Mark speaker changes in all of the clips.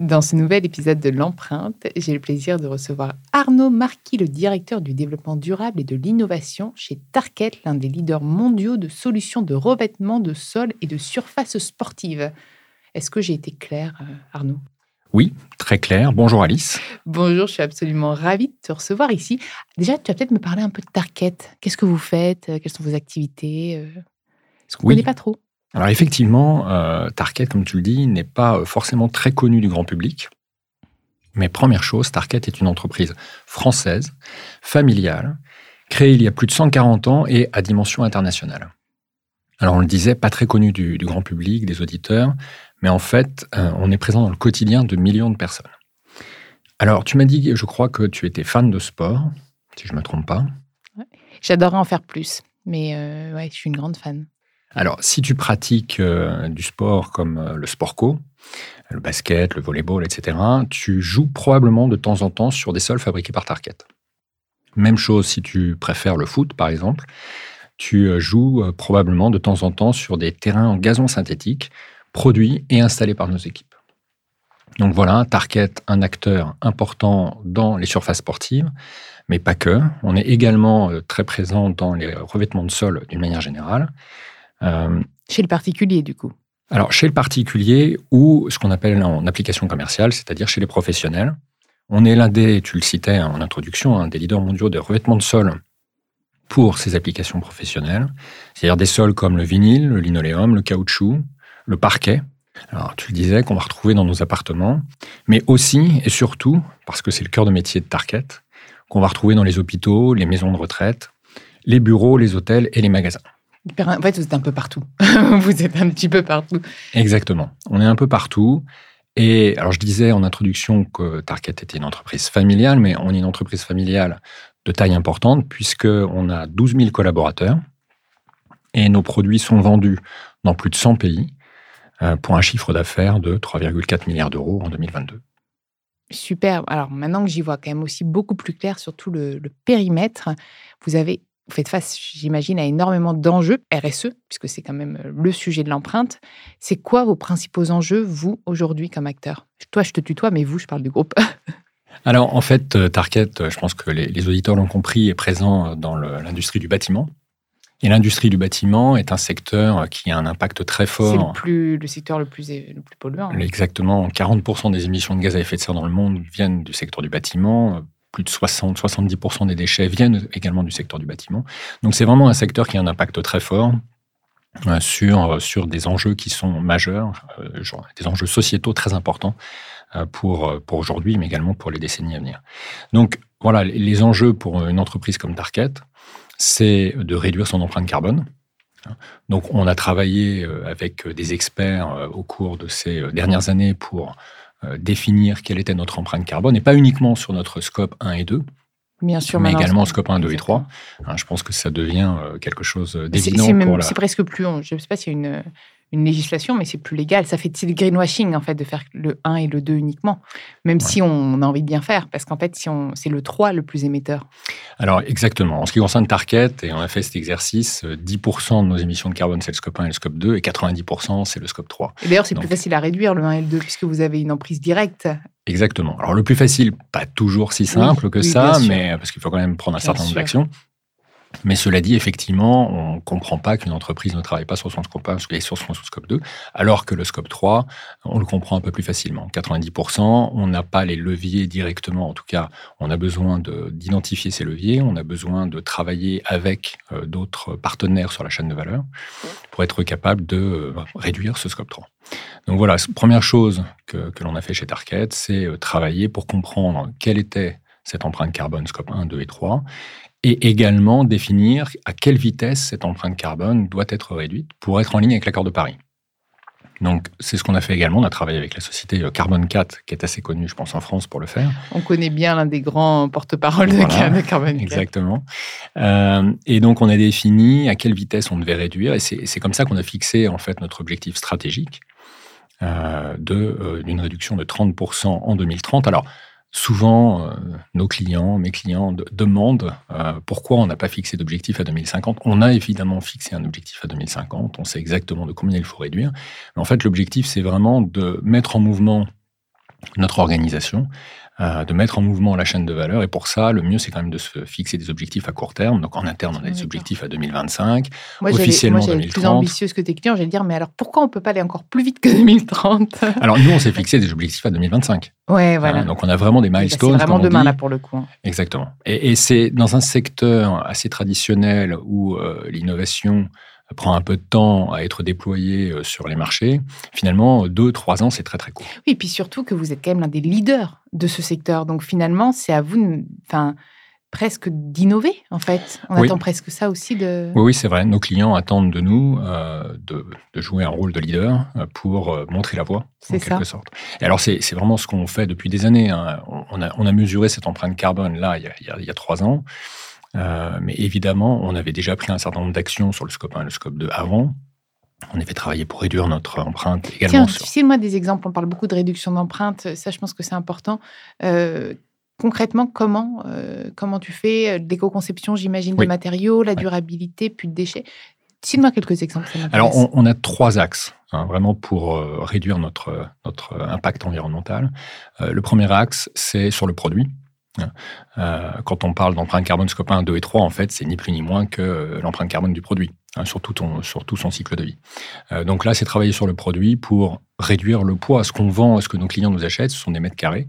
Speaker 1: Dans ce nouvel épisode de l'empreinte, j'ai le plaisir de recevoir Arnaud Marquis, le directeur du développement durable et de l'innovation chez Tarket, l'un des leaders mondiaux de solutions de revêtement de sol et de surface sportive. Est-ce que j'ai été claire, euh, Arnaud?
Speaker 2: Oui, très clair. Bonjour Alice.
Speaker 1: Bonjour, je suis absolument ravie de te recevoir ici. Déjà, tu vas peut-être me parler un peu de Tarket. Qu'est-ce que vous faites? Quelles sont vos activités? Est-ce qu'on ne connaît pas trop
Speaker 2: alors effectivement, euh, comme tu le dis, n'est pas euh, forcément très connu du grand public. Mais première chose, Target est une entreprise française, familiale, créée il y a plus de 140 ans et à dimension internationale. Alors on le disait, pas très connu du, grand public, des auditeurs, mais en fait, euh, on est présent dans le quotidien de millions de personnes. Alors tu m'as dit, je crois que tu étais fan de sport, si je ne me trompe pas.
Speaker 1: J'adorerais en faire plus, mais ouais, je suis une grande fan.
Speaker 2: Alors, si tu pratiques euh, du sport comme euh, le sport co, le basket, le volleyball, etc., tu joues probablement de temps en temps sur des sols fabriqués par Target. Même chose si tu préfères le foot, par exemple. Tu euh, joues probablement de temps en temps sur des terrains en gazon synthétique produits et installés par nos équipes. Donc voilà, Target, un acteur important dans les surfaces sportives, mais pas que. On est également très présent dans les revêtements de sol d'une manière générale.
Speaker 1: Euh, chez le particulier, du coup
Speaker 2: Alors, chez le particulier ou ce qu'on appelle en application commerciale, c'est-à-dire chez les professionnels. On est l'un des, tu le citais en introduction, un des leaders mondiaux des revêtements de sol pour ces applications professionnelles, c'est-à-dire des sols comme le vinyle, le linoléum, le caoutchouc, le parquet. Alors, tu le disais, qu'on va retrouver dans nos appartements, mais aussi et surtout, parce que c'est le cœur de métier de Target, qu'on va retrouver dans les hôpitaux, les maisons de retraite, les bureaux, les hôtels et les magasins.
Speaker 1: En fait, vous êtes un peu partout. vous êtes un petit peu partout.
Speaker 2: Exactement. On est un peu partout. Et alors, je disais en introduction que Target était une entreprise familiale, mais on est une entreprise familiale de taille importante puisqu'on a 12 000 collaborateurs et nos produits sont vendus dans plus de 100 pays euh, pour un chiffre d'affaires de 3,4 milliards d'euros en 2022.
Speaker 1: Super. Alors maintenant que j'y vois quand même aussi beaucoup plus clair sur tout le périmètre, vous avez vous faites face, j'imagine, à énormément d'enjeux RSE, puisque c'est quand même euh, le sujet de l'empreinte. C'est quoi vos principaux enjeux, vous, aujourd'hui, comme acteur? Toi, je te tutoie, mais vous, je parle du groupe.
Speaker 2: Alors, en fait, euh, Target, euh, je pense que les, auditeurs l'ont compris, est présent dans l'industrie du bâtiment. Et l'industrie du bâtiment est un secteur qui a un impact très fort.
Speaker 1: C'est le, le secteur le plus, le plus polluant.
Speaker 2: Exactement. 40% des émissions de gaz à effet de serre dans le monde viennent du secteur du bâtiment plus de 60-70% des déchets viennent également du secteur du bâtiment. Donc c'est vraiment un secteur qui a un impact très fort euh, sur, euh, sur des enjeux qui sont majeurs, euh, des enjeux sociétaux très importants pour, pour aujourd'hui, mais également pour les décennies à venir. Donc voilà, les enjeux pour une entreprise comme Target, c'est de réduire son empreinte carbone. Donc on a travaillé avec des experts au cours de ces dernières années pour définir quelle était notre empreinte carbone, et pas uniquement sur notre scope 1 et 2,
Speaker 1: Bien sûr,
Speaker 2: mais également scope 1, 2 et 3. Hein, je pense que ça devient euh, quelque chose d'évident pour la...
Speaker 1: C'est presque plus... Je ne sais pas s'il y a une une législation, mais c'est plus légal. Ça fait le greenwashing, en fait, de faire le 1 et le 2 uniquement, même si on a envie de bien faire, parce qu'en fait, si on, c'est le 3 le plus émetteur.
Speaker 2: Alors, exactement. En ce qui concerne Target, et on a fait cet exercice, 10% de nos émissions de carbone, c'est le scope 1 et le scope 2, et 90%, c'est le scope 3.
Speaker 1: Et d'ailleurs, c'est plus facile à réduire le 1 et le 2, puisque vous avez une emprise directe.
Speaker 2: Exactement. Alors, le plus facile, pas toujours si simple que ça, mais parce qu'il faut quand même prendre un certain nombre d'actions. Mais cela dit, effectivement, on ne comprend pas qu'une entreprise ne travaille pas sur son scope 1 et sur son scope 2, alors que le scope 3, on le comprend un peu plus facilement. 90%, on n'a pas les leviers directement. En tout cas, on a besoin d'identifier ces leviers, on a besoin de travailler avec euh, d'autres partenaires sur la chaîne de valeur pour être capable de euh, réduire ce scope 3. Donc voilà, première chose que, que l'on a fait chez Target, c'est euh, travailler pour comprendre quelle était cette empreinte carbone scope 1, 2 et 3 et également définir à quelle vitesse cette empreinte carbone doit être réduite pour être en ligne avec l'accord de Paris. Donc, c'est ce qu'on a fait également. On a travaillé avec la société euh, Carbon 4, qui est assez connue, je pense, en France pour le faire.
Speaker 1: On connaît bien l'un des grands porte-parole de Carbon 4.
Speaker 2: Exactement. Euh, et donc, on a défini à quelle vitesse on devait réduire. Et c'est comme ça qu'on a fixé, en fait, notre objectif stratégique euh, d'une réduction de 30% en 2030. Alors, Souvent, euh, nos clients, mes clients demandent euh, pourquoi on n'a pas fixé d'objectif à 2050. On a évidemment fixé un objectif à 2050, on sait exactement de combien il faut réduire. En fait, l'objectif, c'est vraiment de mettre en mouvement notre organisation de mettre en mouvement la chaîne de valeur. Et pour ça, le mieux, c'est quand même de se fixer des objectifs à court terme. Donc en interne, on a des objectifs à 2025, moi, officiellement moi, 2030.
Speaker 1: plus ambitieuse que tes clients, j'allais dire, mais alors pourquoi on ne peut pas aller encore plus vite que 2030
Speaker 2: Alors nous, on s'est fixé des objectifs à 2025.
Speaker 1: Ouais, voilà.
Speaker 2: donc on a vraiment des milestones.
Speaker 1: c'est vraiment demain, là, pour le coup. Hein.
Speaker 2: Exactement. Et, c'est dans un secteur assez traditionnel où euh, l'innovation prend un peu de temps à être déployé euh, sur les marchés, finalement, deux, trois ans, c'est très, très court.
Speaker 1: Oui, et puis surtout que vous êtes quand même l'un des leaders de ce secteur. Donc finalement, c'est à vous, enfin, presque d'innover, en fait. On attend presque ça aussi de...
Speaker 2: Oui, oui c'est vrai. Nos clients attendent de nous euh, de, jouer un rôle de leader euh, pour montrer la voie, en quelque sorte. Et alors, c'est vraiment ce qu'on fait depuis des années. Hein. On, a, on, a, mesuré cette empreinte carbone, là, il y a, il y a trois ans. Euh, mais évidemment, on avait déjà pris un certain nombre d'actions sur le scope 1 et le scope 2 avant. On avait travaillé pour réduire notre empreinte également.
Speaker 1: Tiens, sur... moi des exemples. On parle beaucoup de réduction d'empreinte. Ça, je pense que c'est important. Euh, concrètement, comment, euh, comment tu fais l'éco-conception, j'imagine, de matériaux, la durabilité, puis de déchets Cite-moi quelques exemples.
Speaker 2: Alors, on, a trois axes, hein, vraiment, pour réduire notre, notre impact environnemental. le premier axe, c'est sur le produit. Euh, quand on parle d'empreinte carbone scope 1, 2 et 3, en fait, c'est ni plus ni moins que euh, l'empreinte carbone du produit, hein, sur, tout son cycle de vie. Euh, donc là, c'est travailler sur le produit pour réduire le poids. Ce qu'on vend, ce que nos clients nous achètent, ce sont des mètres carrés.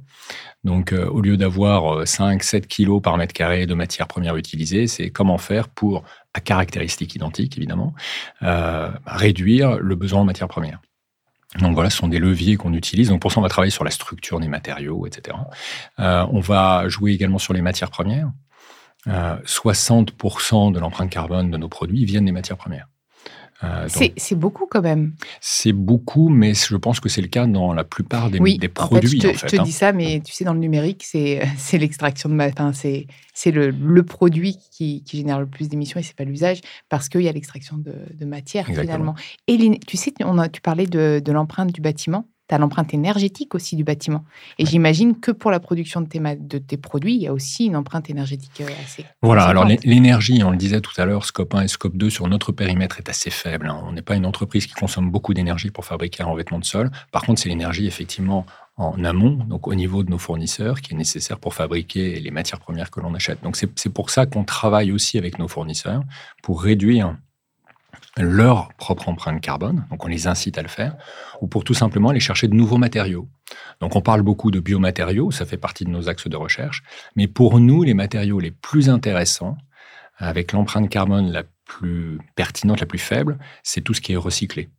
Speaker 2: Donc, au lieu d'avoir 5, 7 kilos par mètre carré de matière première utilisée, c'est comment faire pour, à caractéristiques identiques évidemment, réduire le besoin en matière première. Donc voilà, ce sont des leviers qu'on utilise. Donc pour ça, on va travailler sur la structure des matériaux, etc. Euh, on va jouer également sur les matières premières. 60% euh, de l'empreinte carbone de nos produits viennent des matières premières.
Speaker 1: Euh, c'est beaucoup quand même.
Speaker 2: C'est beaucoup, mais je pense que c'est le cas dans la plupart des, des produits.
Speaker 1: En fait, je te, je te dis ça, mais tu sais, dans le numérique, c'est l'extraction de matière. c'est le, le, produit qui, qui, génère le plus d'émissions et c'est pas l'usage parce qu'il y a l'extraction de, de, matière finalement. Et tu sais, on a, tu parlais de, de l'empreinte du bâtiment tu as l'empreinte énergétique aussi du bâtiment. Et j'imagine que pour la production de tes, de tes produits, il y a aussi une empreinte énergétique euh, assez.
Speaker 2: Voilà, alors l'énergie, on le disait tout à l'heure, scope 1 et scope 2 sur notre périmètre est assez faible. Hein. On n'est pas une entreprise qui consomme beaucoup d'énergie pour fabriquer un revêtement de sol. Par contre, c'est l'énergie effectivement en amont, donc au niveau de nos fournisseurs, qui est nécessaire pour fabriquer les matières premières que l'on achète. Donc c'est pour ça qu'on travaille aussi avec nos fournisseurs pour réduire leur propre empreinte carbone, donc on les incite à le faire, ou pour tout simplement aller chercher de nouveaux matériaux. Donc on parle beaucoup de biomatériaux, ça fait partie de nos axes de recherche, mais pour nous, les matériaux les plus intéressants, avec l'empreinte carbone la plus pertinente, la plus faible, c'est tout ce qui est recyclé.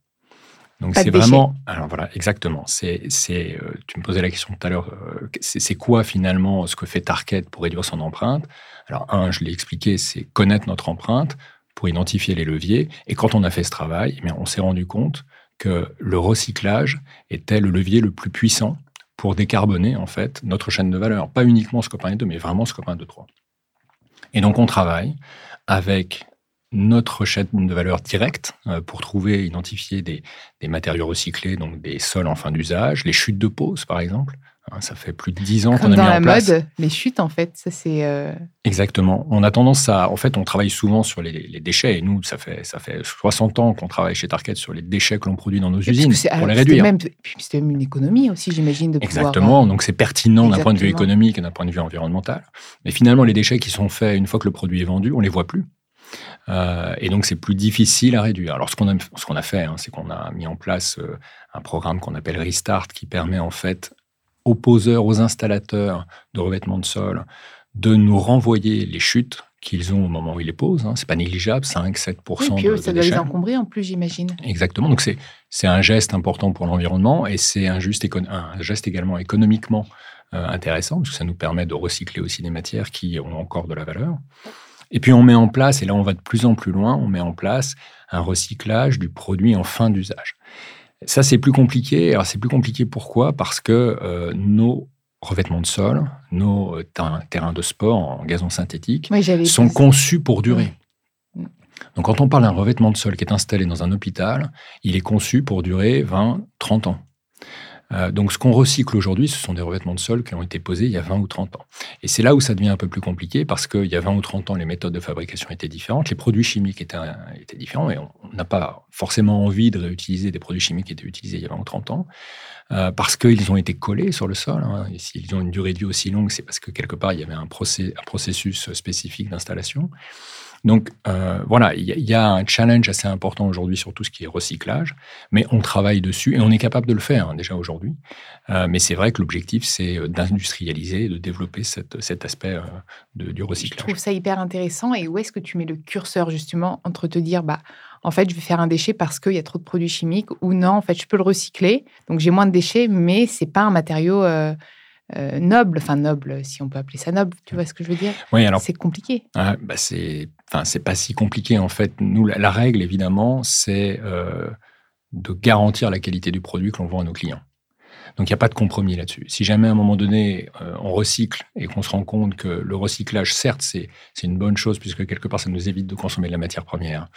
Speaker 2: Donc c'est vraiment, alors voilà, exactement. C'est, c'est, euh, tu me posais la question tout à l'heure. Euh, c'est, quoi finalement ce que fait Target pour réduire son empreinte? Alors un, je l'ai expliqué, c'est connaître notre empreinte, pour identifier les leviers. Et quand on a fait ce travail, eh on s'est rendu compte que le recyclage était le levier le plus puissant pour décarboner en fait notre chaîne de valeur. Pas uniquement Scope 1 et 2, mais vraiment Scope 1, 2, 3. Et donc on travaille avec notre chaîne de valeur directe euh, pour trouver, identifier des, des matériaux recyclés, donc des sols en fin d'usage, les chutes de pose par exemple, ça fait plus de dix ans qu'on a mis en place.
Speaker 1: Dans la mode, les chutes, en fait, ça c'est. Euh,
Speaker 2: Exactement. On a tendance à, en fait, on travaille souvent sur les, déchets. Et nous, ça fait ça fait 60 ans qu'on travaille chez Target sur les déchets que l'on produit dans nos usines pour les réduire.
Speaker 1: C'est même une économie aussi, j'imagine, de
Speaker 2: Exactement. Donc c'est pertinent d'un point de vue économique et d'un point de vue environnemental. Mais finalement, les déchets qui sont faits une fois que le produit est vendu, on les voit plus. Euh, et donc, c'est plus difficile à réduire. Alors, ce qu'on a, ce qu'on a fait, hein, c'est qu'on a mis en place euh, un programme qu'on appelle Restart, qui permet en fait aux poseurs, aux installateurs de revêtement de sol de nous renvoyer les chutes qu'ils ont au moment où ils les posent. Hein. C'est pas négligeable, 5-7% oui,
Speaker 1: puis ça doit les encombrer en plus, j'imagine.
Speaker 2: Exactement. Donc c'est un geste important pour l'environnement et c'est un, un, geste également économiquement euh, intéressant parce que ça nous permet de recycler aussi des matières qui ont encore de la valeur. Et puis on met en place, et là on va de plus en plus loin, on met en place un recyclage du produit en fin d'usage. Ça, c'est plus compliqué. Alors, c'est plus compliqué pourquoi? Parce que nos revêtements de sol, nos terrains de sport en gazon synthétique sont conçus pour durer. Donc quand on parle d'un revêtement de sol qui est installé dans un hôpital, il est conçu pour durer 20, 30 ans. Euh, donc ce qu'on recycle aujourd'hui, ce sont des revêtements de sol qui ont été posés il y a 20 ou 30 ans. Et c'est là où ça devient un peu plus compliqué parce qu'il y a 20 ou 30 ans, les méthodes de fabrication étaient différentes, les produits chimiques étaient, étaient différents et on n'a pas forcément envie de réutiliser des produits chimiques qui étaient utilisés il y a 20 ou 30 ans. Euh, parce qu'ils ont été collés sur le sol. Hein. Et s'ils ont une durée de vie aussi longue, c'est parce que quelque part, il y avait un, procès, un processus spécifique d'installation. Donc euh, voilà, il y, a un challenge assez important aujourd'hui sur tout ce qui est recyclage, mais on travaille dessus et on est capable de le faire hein, déjà aujourd'hui. Euh, mais c'est vrai que l'objectif, c'est euh, d'industrialiser, de développer cet aspect du recyclage.
Speaker 1: Je trouve ça hyper intéressant. Et où est-ce que tu mets le curseur justement entre te dire, bah, en fait, je vais faire un déchet parce qu'il y a trop de produits chimiques, ou non, en fait, je peux le recycler, donc j'ai moins de déchets, mais c'est pas un matériau euh, noble, enfin noble, si on peut appeler ça noble, tu vois ce que je veux dire?
Speaker 2: Oui, alors
Speaker 1: c'est compliqué.
Speaker 2: Ah, bah c'est, enfin c'est pas si compliqué en fait. Nous, la, règle évidemment, c'est euh, de garantir la qualité du produit que l'on vend à nos clients. Donc il n'y a pas de compromis là-dessus. Si jamais à un moment donné euh, on recycle et qu'on se rend compte que le recyclage, certes, c'est une bonne chose puisque quelque part ça nous évite de consommer de la matière première,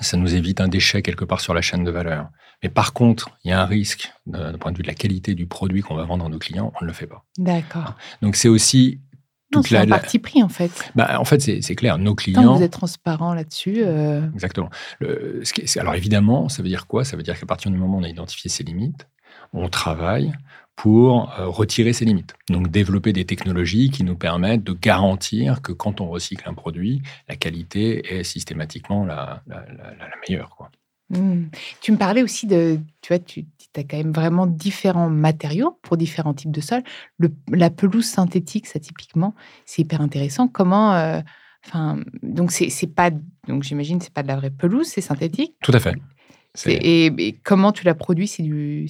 Speaker 2: ça nous évite un déchet quelque part sur la chaîne de valeur. Mais par contre, il y a un risque d'un point de vue de la qualité du produit qu'on va vendre à nos clients, on ne le fait pas.
Speaker 1: D'accord.
Speaker 2: Donc c'est aussi
Speaker 1: toute la, partie pris en fait.
Speaker 2: Bah, en fait, c'est clair. Nos clients.
Speaker 1: vous êtes transparent là-dessus. Euh,
Speaker 2: Exactement. alors évidemment, ça veut dire quoi? Ça veut dire qu'à partir du moment où on a identifié ses limites, on travaille pour euh, retirer ces limites. Donc développer des technologies qui nous permettent de garantir que quand on recycle un produit, la qualité est systématiquement la, meilleure. Quoi.
Speaker 1: Mmh. Tu me parlais aussi de, tu vois, tu as quand même vraiment différents matériaux pour différents types de sols. Le, la pelouse synthétique, ça typiquement, c'est hyper intéressant. Comment, euh, enfin, donc c'est pas, donc j'imagine c'est pas de la vraie pelouse, c'est synthétique.
Speaker 2: Tout à fait.
Speaker 1: Et, comment tu la produis? C'est du,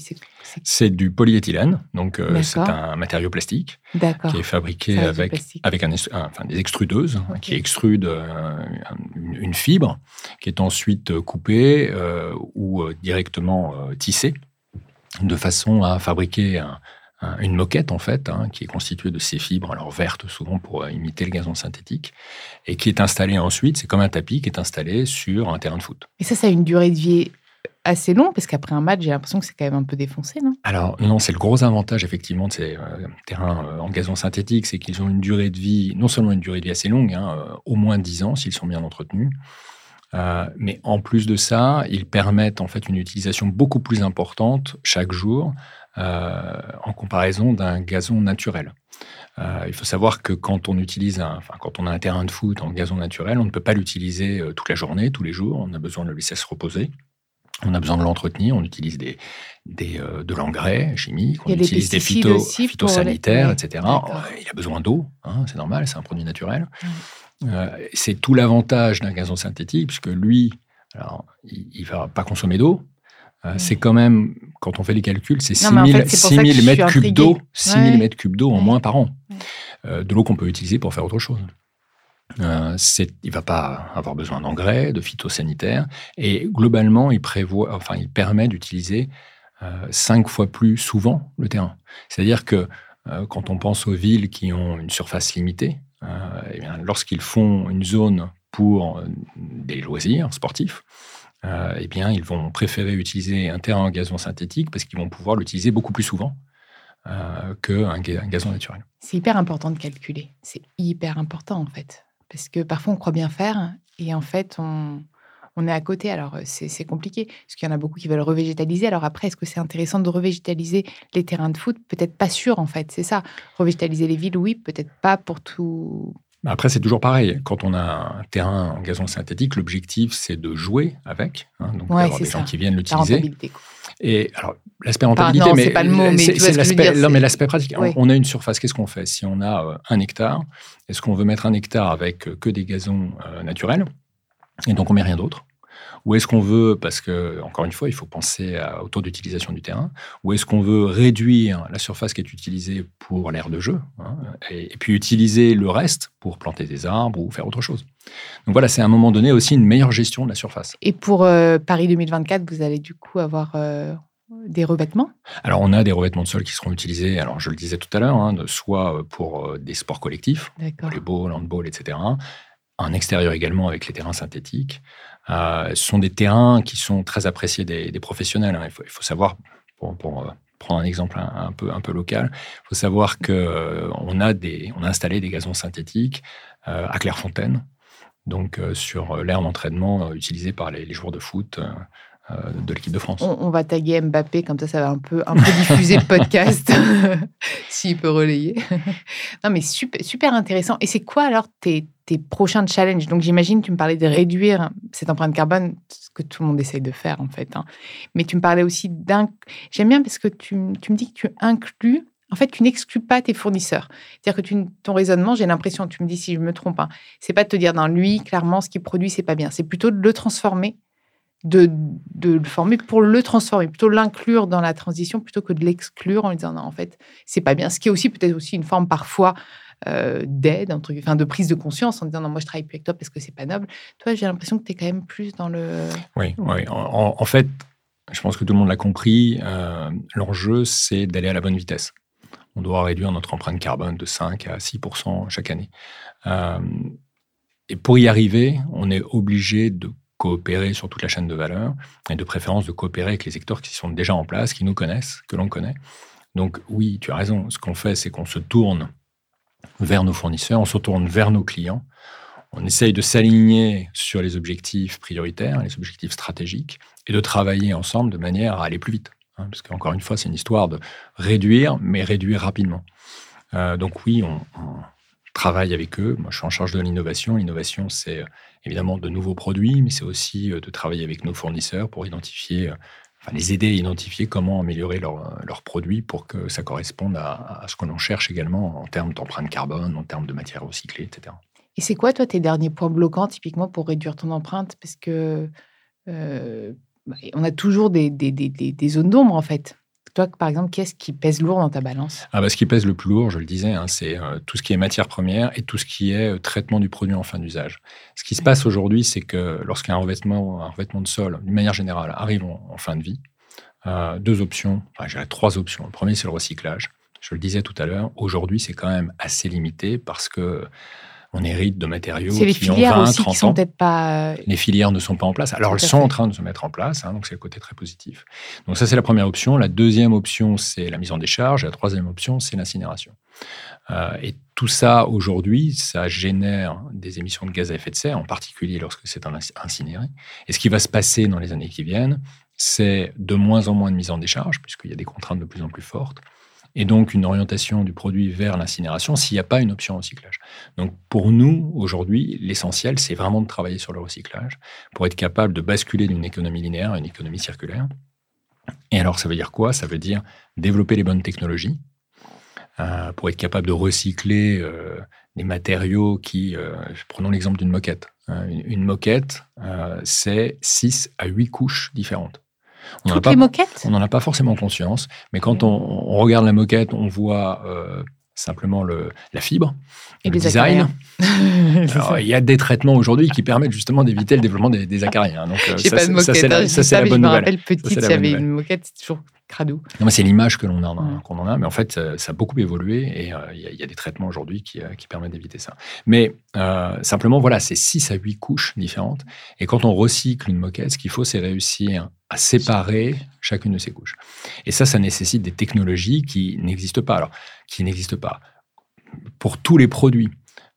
Speaker 2: c'est du polyéthylène, donc euh, c'est un matériau plastique qui est fabriqué avec, avec un, enfin, des extrudeuses hein, qui extrudent euh, une fibre qui est ensuite coupée euh, ou directement tissée de façon à fabriquer une moquette en fait, hein, qui est constituée de ces fibres, alors vertes souvent pour imiter le gazon synthétique, et qui est installée ensuite, c'est comme un tapis qui est installé sur un terrain de foot.
Speaker 1: Et ça, ça a une durée de vie assez long, parce qu'après un match, j'ai l'impression que c'est quand même un peu défoncé, non?
Speaker 2: Alors, non, c'est le gros avantage, effectivement, de ces euh, terrains euh, en gazon synthétique, c'est qu'ils ont une durée de vie, non seulement une durée de vie assez longue, hein, euh, au moins 10 ans s'ils sont bien entretenus, mais en plus de ça, ils permettent en fait une utilisation beaucoup plus importante chaque jour en comparaison d'un gazon naturel. il faut savoir que quand on utilise, un, enfin, quand on a un terrain de foot en gazon naturel, on ne peut pas l'utiliser toute la journée, tous les jours. On a besoin de le laisser se reposer. On a besoin de l'entretenir, on utilise des, des euh, de l'engrais chimique, on utilise des phytosanitaires, etc. Il a besoin d'eau, hein, c'est normal, c'est un produit naturel. Euh, c'est tout l'avantage d'un gazon synthétique, puisque lui, alors, il ne va pas consommer d'eau. Euh, c'est quand même, quand on fait les calculs, c'est 6000 mètres cubes d'eau, 6000 mètres cubes d'eau en moins par an. de l'eau qu'on peut utiliser pour faire autre chose. Euh, il ne va pas avoir besoin d'engrais, de phytosanitaires, et globalement, il, prévoit, enfin, il permet d'utiliser euh, cinq fois plus souvent le terrain. C'est-à-dire que euh, quand on pense aux villes qui ont une surface limitée, eh lorsqu'ils font une zone pour des loisirs sportifs, eh bien, ils vont préférer utiliser un terrain en gazon synthétique parce qu'ils vont pouvoir l'utiliser beaucoup plus souvent qu'un gazon naturel.
Speaker 1: C'est hyper important de calculer. C'est hyper important en fait. Parce que parfois, on croit bien faire et en fait, on, on est à côté. Alors, c'est compliqué, parce qu'il y en a beaucoup qui veulent revégétaliser. Alors après, est-ce que c'est intéressant de revégétaliser les terrains de foot? Peut-être pas sûr, en fait, c'est ça. Revégétaliser les villes, oui, peut-être pas pour tout.
Speaker 2: Après, c'est toujours pareil. Quand on a un terrain en gazon synthétique, l'objectif, c'est de jouer avec. Hein, donc, d'avoir des gens qui viennent l'utiliser. Et alors, l'aspect rentabilité,
Speaker 1: mais c'est pas le mot, mais c'est l'aspect.
Speaker 2: Non, mais l'aspect pratique. On a une surface. Qu'est-ce qu'on fait? Si on a un hectare, est-ce qu'on veut mettre un hectare avec que des gazons euh, naturels? Et donc on met rien d'autre. Ou est-ce qu'on veut, parce que, encore une fois, il faut penser au taux d'utilisation du terrain, ou est-ce qu'on veut réduire la surface qui est utilisée pour l'aire de jeu, hein, et, puis utiliser le reste pour planter des arbres ou faire autre chose Donc voilà, c'est à un moment donné aussi une meilleure gestion de la surface.
Speaker 1: Et pour euh, Paris 2024, vous allez du coup avoir... Euh, des revêtements?
Speaker 2: Alors, on a des revêtements de sol qui seront utilisés, alors je le disais tout à l'heure, hein, soit pour euh, des sports collectifs, les balls, handball, etc., en extérieur également avec les terrains synthétiques. Euh, ce sont des terrains qui sont très appréciés des, professionnels. Hein. Il, faut, savoir, pour, euh, prendre un exemple un, peu, local, il faut savoir qu'on euh, a, on a installé des gazons synthétiques à Clairefontaine, donc sur l'aire d'entraînement utilisée par les, joueurs de foot de l'équipe de France.
Speaker 1: On, va taguer Mbappé, comme ça, ça va un peu, un peu diffuser le podcast, s'il peut relayer. non, mais super, super intéressant. Et c'est quoi alors tes, tes prochains challenges Donc, j'imagine, tu me parlais de réduire cette empreinte carbone, ce que tout le monde essaye de faire, en fait. Hein. Mais tu me parlais aussi d'un. J'aime bien parce que tu, tu me dis que tu inclus en fait, tu n'exclus pas tes fournisseurs. C'est-à-dire que tu, ton raisonnement, j'ai l'impression, tu me dis si je me trompe, hein, c'est pas de te dire, non, lui, clairement, ce qu'il produit, c'est pas bien. C'est plutôt de le transformer de, le former pour le transformer, plutôt l'inclure dans la transition plutôt que de l'exclure en lui disant non, en fait, c'est pas bien. Ce qui est aussi peut-être aussi une forme parfois euh, d'aide, enfin de prise de conscience en disant non, moi je travaille plus avec toi parce que c'est pas noble. Toi, j'ai l'impression que tu es quand même plus dans le.
Speaker 2: Oui, oui. En, fait, je pense que tout le monde l'a compris. Euh, l'enjeu, c'est d'aller à la bonne vitesse. On doit réduire notre empreinte carbone de 5 à 6 chaque année. Euh, et pour y arriver, on est obligé de coopérer sur toute la chaîne de valeur et de préférence de coopérer avec les acteurs qui sont déjà en place, qui nous connaissent, que l'on connaît. Donc oui, tu as raison. Ce qu'on fait, c'est qu'on se tourne vers nos fournisseurs, on se tourne vers nos clients. On essaye de s'aligner sur les objectifs prioritaires, les objectifs stratégiques, et de travailler ensemble de manière à aller plus vite. Hein, parce qu'encore une fois, c'est une histoire de réduire, mais réduire rapidement. Euh, donc oui, on, travaille avec eux. Moi, je suis en charge de l'innovation. L'innovation, c'est euh, évidemment de nouveaux produits, mais c'est aussi euh, de travailler avec nos fournisseurs pour identifier, les aider à identifier comment améliorer leurs produits pour que ça corresponde à, ce que l'on cherche également en termes d'empreinte carbone, en termes de matières recyclées, etc.
Speaker 1: Et c'est quoi, toi, tes derniers points bloquants, typiquement, pour réduire ton empreinte? Parce que bah, on a toujours des, des zones d'ombre, en fait. Toi, par exemple, qu'est-ce qui pèse lourd dans ta balance?
Speaker 2: Ah bah, Ce qui pèse le plus lourd, je le disais, hein, c'est euh, tout ce qui est matière première et tout ce qui est euh, traitement du produit en fin d'usage. Ce qui se passe aujourd'hui, c'est que lorsqu'un revêtement, un revêtement de sol, d'une manière générale, arrive en, fin de vie, euh, deux options, enfin, j'ai trois options. Le premier, c'est le recyclage. Je le disais tout à l'heure, aujourd'hui, c'est quand même assez limité parce que on hérite de matériaux qui ont 20, 30 ans.
Speaker 1: Pas...
Speaker 2: Euh, les filières ne sont pas en place. Alors, elles sont en train de se mettre en place, hein, donc c'est le côté très positif. Donc ça, c'est la première option. La deuxième option, c'est la mise en décharge. Et la troisième option, c'est l'incinération. Euh, et tout ça, aujourd'hui, ça génère des émissions de gaz à effet de serre, en particulier lorsque c'est incinéré. Et ce qui va se passer dans les années qui viennent, c'est de moins en moins de mise en décharge, puisqu'il y a des contraintes de plus en plus fortes et donc une orientation du produit vers l'incinération s'il n'y a pas une option recyclage. Donc pour nous, aujourd'hui, l'essentiel, c'est vraiment de travailler sur le recyclage pour être capable de basculer d'une économie linéaire à une économie circulaire. Et alors, ça veut dire quoi? Ça veut dire développer les bonnes technologies euh, pour être capable de recycler euh, des matériaux qui, euh, prenons l'exemple d'une moquette. Hein, une, une, moquette, c'est 6 à 8 couches différentes.
Speaker 1: On Toutes les moquettes?
Speaker 2: On n'en a pas forcément conscience, mais quand on, regarde la moquette, on voit euh, simplement le, la fibre, et le design. il y a des traitements aujourd'hui qui permettent justement d'éviter le développement des, acariens.
Speaker 1: Donc, ça, pas de moquette, ça, c'est la bonne nouvelle. Je me rappelle petite, il y avait une moquette, c'est toujours
Speaker 2: Non, c'est l'image que l'on a, qu'on en a, mais en fait, ça, a beaucoup évolué et euh, il y, a des traitements aujourd'hui qui, qui, permettent d'éviter ça. Mais simplement, voilà, c'est 6 à 8 couches différentes. Et quand on recycle une moquette, ce qu'il faut, c'est réussir à séparer chacune de ces couches. Et ça, ça nécessite des technologies qui n'existent pas. Alors, qui n'existent pas pour tous les produits.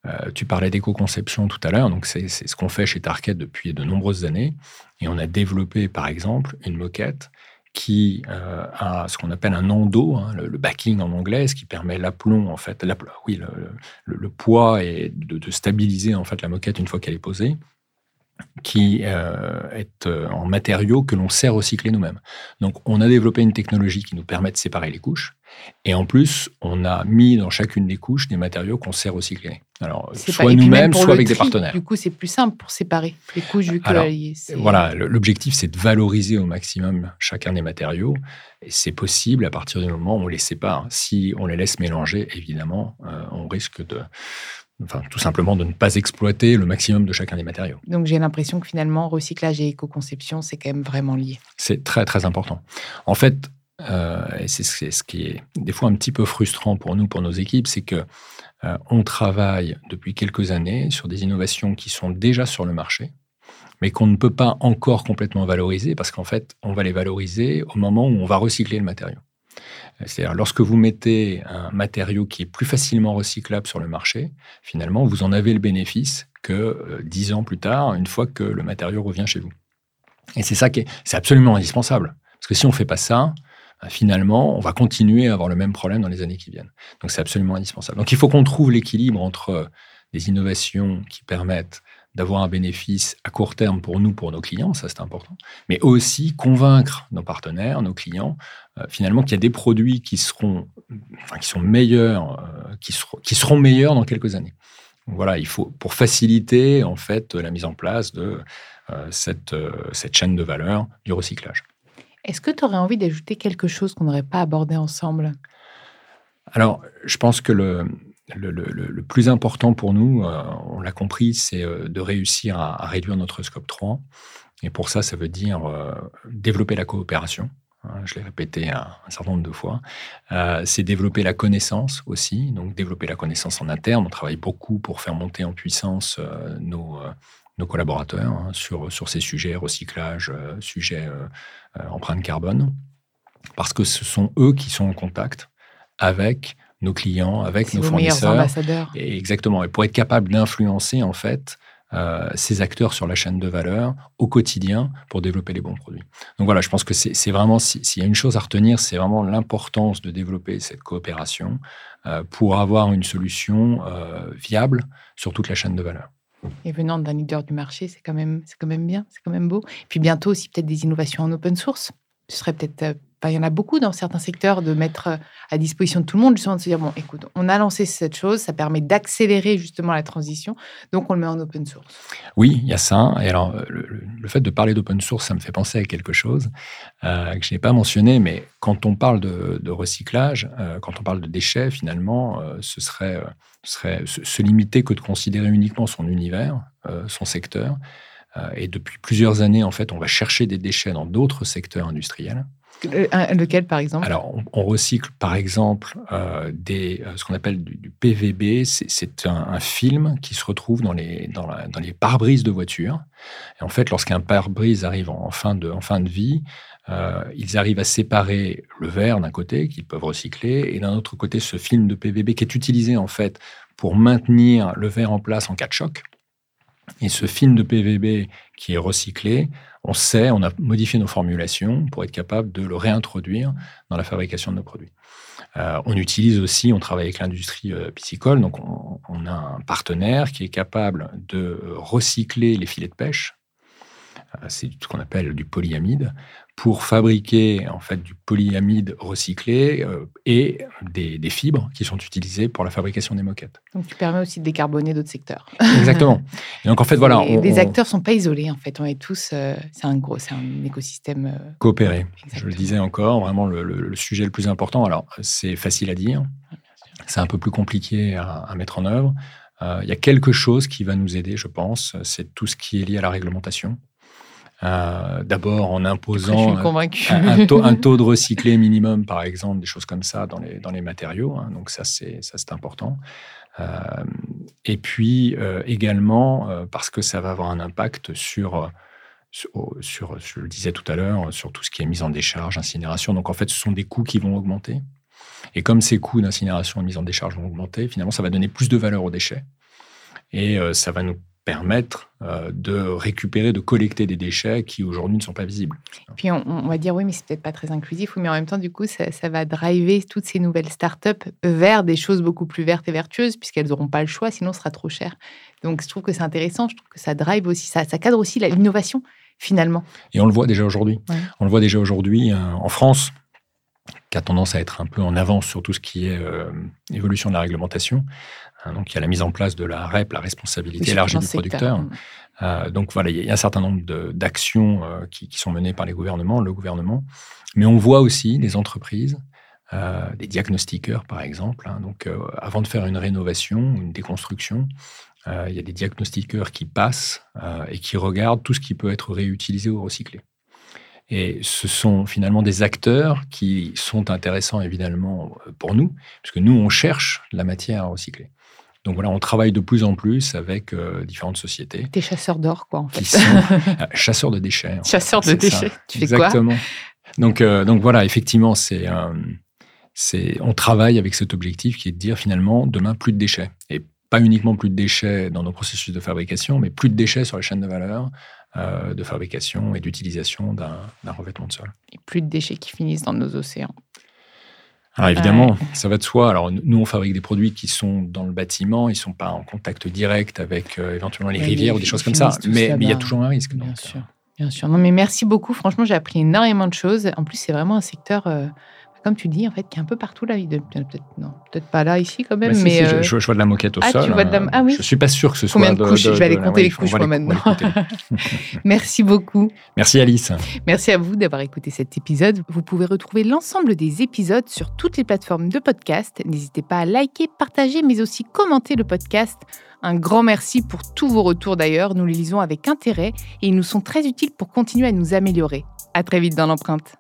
Speaker 2: Euh, tu parlais d'éco-conception tout à l'heure, donc c'est ce qu'on fait chez Target depuis de nombreuses années. Et on a développé, par exemple, une moquette qui euh, a ce qu'on appelle un endo, hein, le, backing en anglais, ce qui permet l'aplomb, en fait, oui, le, poids et de, stabiliser en fait la moquette une fois qu'elle est posée qui euh, est en matériaux que l'on sait recycler nous-mêmes. Donc, on a développé une technologie qui nous permet de séparer les couches Et en plus, on a mis dans chacune des couches des matériaux qu'on sait recycler. Alors, soit nous-mêmes, soit avec des partenaires.
Speaker 1: Du coup, c'est plus simple pour séparer les couches vu
Speaker 2: que Voilà, l'objectif, c'est de valoriser au maximum chacun des matériaux. Et c'est possible à partir du moment où on les sépare. Si on les laisse mélanger, évidemment, euh, on risque de, Enfin, tout simplement de ne pas exploiter le maximum de chacun des matériaux.
Speaker 1: Donc j'ai l'impression que finalement, recyclage et éco-conception, c'est quand même vraiment lié.
Speaker 2: C'est très très important. En fait, euh, et c'est ce qui est des fois un petit peu frustrant pour nous, pour nos équipes, c'est que euh, on travaille depuis quelques années sur des innovations qui sont déjà sur le marché, mais qu'on ne peut pas encore complètement valoriser parce qu'en fait, on va les valoriser au moment où on va recycler le matériau. C'est-à-dire, lorsque vous mettez un matériau qui est plus facilement recyclable sur le marché, finalement, vous en avez le bénéfice que euh, dix ans plus tard, une fois que le matériau revient chez vous. Et c'est ça qui est, c'est absolument indispensable. Parce que si on ne fait pas ça, finalement, on va continuer à avoir le même problème dans les années qui viennent. Donc, c'est absolument indispensable. Donc, il faut qu'on trouve l'équilibre entre euh, des innovations qui permettent d'avoir un bénéfice à court terme pour nous, pour nos clients, ça c'est important, mais aussi convaincre nos partenaires, nos clients, euh, finalement qu'il y a des produits qui seront, qui sont meilleurs, euh, qui, seront, meilleurs dans quelques années. voilà, il faut pour faciliter en fait la mise en place de euh, cette chaîne de valeur du recyclage.
Speaker 1: Est-ce que tu aurais envie d'ajouter quelque chose qu'on n'aurait pas abordé ensemble?
Speaker 2: Alors, je pense que le, le, plus important pour nous, euh, on l'a compris, c'est euh, de réussir à, réduire notre scope 3. Et pour ça, ça veut dire euh, développer la coopération. Hein, je l'ai répété un, certain nombre de fois. c'est développer la connaissance aussi, donc développer la connaissance en interne. On travaille beaucoup pour faire monter en puissance nos, nos collaborateurs hein, sur, sur ces sujets recyclage, sujets empreinte carbone, parce que ce sont eux qui sont en contact avec nos clients, avec nos fournisseurs. Et exactement. Et pour être capable d'influencer, en fait, euh, ces acteurs sur la chaîne de valeur au quotidien pour développer les bons produits. Donc voilà, je pense que c'est vraiment, s'il y a une chose à retenir, c'est vraiment l'importance de développer cette coopération euh, pour avoir une solution euh, viable sur toute la chaîne de valeur.
Speaker 1: Et venant d'un leader du marché, c'est quand même, bien, c'est quand même beau. Puis bientôt aussi peut-être des innovations en open source. Ce serait peut-être il y en a beaucoup dans certains secteurs de mettre euh, à disposition de tout le monde, justement de se dire bon, écoute, on a lancé cette chose, ça permet d'accélérer justement la transition, donc on le met en open source.
Speaker 2: Oui, il y a ça. Et alors, le, fait de parler d'open source, ça me fait penser à quelque chose euh, que je n'ai pas mentionné, mais quand on parle de, recyclage, euh, quand on parle de déchets, finalement, ce serait, serait se, limiter que de considérer uniquement son univers, son secteur. et depuis plusieurs années, en fait, on va chercher des déchets dans d'autres secteurs industriels.
Speaker 1: Lequel, par exemple?
Speaker 2: Alors, on, recycle, par exemple, euh, des, euh, ce qu'on appelle du, PVB. C'est un, film qui se retrouve dans les, dans, les pare-brises de voitures. Et en fait, lorsqu'un pare-brise arrive en, fin de, en fin de vie, euh, ils arrivent à séparer le verre d'un côté, qu'ils peuvent recycler, et d'un autre côté, ce film de PVB qui est utilisé, en fait, pour maintenir le verre en place en cas de choc. Et ce film de PVB qui est recyclé on sait, on a modifié nos formulations pour être capable de le réintroduire dans la fabrication de nos produits. Euh, on utilise aussi, on travaille avec l'industrie euh, piscicole, donc on, a un partenaire qui est capable de recycler les filets de pêche. Euh, c'est ce qu'on appelle du polyamide pour fabriquer en fait du polyamide recyclé euh, et des, fibres qui sont utilisées pour la fabrication des moquettes.
Speaker 1: Donc tu permets aussi de décarboner d'autres secteurs.
Speaker 2: Exactement. Et donc en fait voilà,
Speaker 1: les, les acteurs sont pas isolés en fait, on est tous, euh, c'est un gros, c'est un écosystème euh,
Speaker 2: coopéré. Je le disais encore, vraiment le, sujet le plus important. Alors c'est facile à dire, c'est un peu plus compliqué à, à mettre en œuvre. Il y a quelque chose qui va nous aider, je pense, c'est tout ce qui est lié à la réglementation. Euh, d'abord en imposant un, taux, un, taux, de recyclé minimum, par exemple, des choses comme ça dans les, dans les matériaux. Hein. donc ça, c'est important. Euh, et puis euh, également parce que ça va avoir un impact sur, sur, je le disais tout à l'heure, sur tout ce qui est mise en décharge, incinération. Donc en fait, ce sont des coûts qui vont augmenter. Et comme ces coûts d'incinération et de mise en décharge vont augmenter, finalement, ça va donner plus de valeur aux déchets. Et ça va nous permettre euh, de récupérer, de collecter des déchets qui aujourd'hui ne sont pas visibles.
Speaker 1: Puis on, va dire oui, mais c'est peut-être pas très inclusif, mais en même temps, du coup, ça, va driver toutes ces nouvelles startups vers des choses beaucoup plus vertes et vertueuses, puisqu'elles n'auront pas le choix, sinon ce sera trop cher. Donc je trouve que c'est intéressant, je trouve que ça drive aussi, ça, ça cadre aussi l'innovation finalement.
Speaker 2: Et on le voit déjà aujourd'hui. On le voit déjà aujourd'hui euh, en France. Qui a tendance à être un peu en avance sur tout ce qui est évolution de la réglementation. Hein, donc, il y a la mise en place de la REP, la responsabilité élargie du producteur. donc, voilà, il y a un certain nombre d'actions qui, qui, sont menées par les gouvernements, le gouvernement. Mais on voit aussi des entreprises euh, des diagnostiqueurs, par exemple. Hein. Donc, euh, avant de faire une rénovation, une déconstruction, euh, il y a des diagnostiqueurs qui passent et qui regardent tout ce qui peut être réutilisé ou recyclé. Et ce sont finalement des acteurs qui sont intéressants évidemment pour nous, puisque nous, on cherche la matière à recycler. Donc voilà, on travaille de plus en plus avec différentes sociétés.
Speaker 1: Des chasseurs d'or, quoi, en fait.
Speaker 2: chasseurs de déchets.
Speaker 1: Chasseurs de déchets, tu fais Exactement.
Speaker 2: donc, donc voilà, effectivement, c'est on travaille avec cet objectif qui est de dire finalement demain plus de déchets. Et pas uniquement plus de déchets dans nos processus de fabrication, mais plus de déchets sur la chaîne de valeur euh, de fabrication et d'utilisation d'un revêtement de sol.
Speaker 1: Et plus de déchets qui finissent dans nos océans.
Speaker 2: Alors évidemment, ça va de soi. Alors nous, on fabrique des produits qui sont dans le bâtiment, ils ne sont pas en contact direct avec euh, éventuellement les rivières ou des choses comme ça. Mais, il y a toujours un risque.
Speaker 1: Bien sûr. Bien sûr. Non, mais merci beaucoup. Franchement, j'ai appris énormément de choses. En plus, c'est vraiment un secteur euh, comme tu dis, en fait, qui est un peu partout là. Peut-être non, peut-être pas là ici quand même. Bah, mais
Speaker 2: euh, je, vois de la moquette au
Speaker 1: ah,
Speaker 2: sol.
Speaker 1: Tu vois de la...
Speaker 2: Hein.
Speaker 1: Ah oui.
Speaker 2: Je suis pas sûr que ce
Speaker 1: Combien
Speaker 2: soit.
Speaker 1: de couches Je vais aller compter les couches moi maintenant. Merci beaucoup.
Speaker 2: Merci Alice.
Speaker 1: Merci à vous d'avoir écouté cet épisode. Vous pouvez retrouver l'ensemble des épisodes sur toutes les plateformes de podcast. N'hésitez pas à liker, partager, mais aussi commenter le podcast. Un grand merci pour tous vos retours d'ailleurs. Nous les lisons avec intérêt et ils nous sont très utiles pour continuer à nous améliorer. À très vite dans l'empreinte.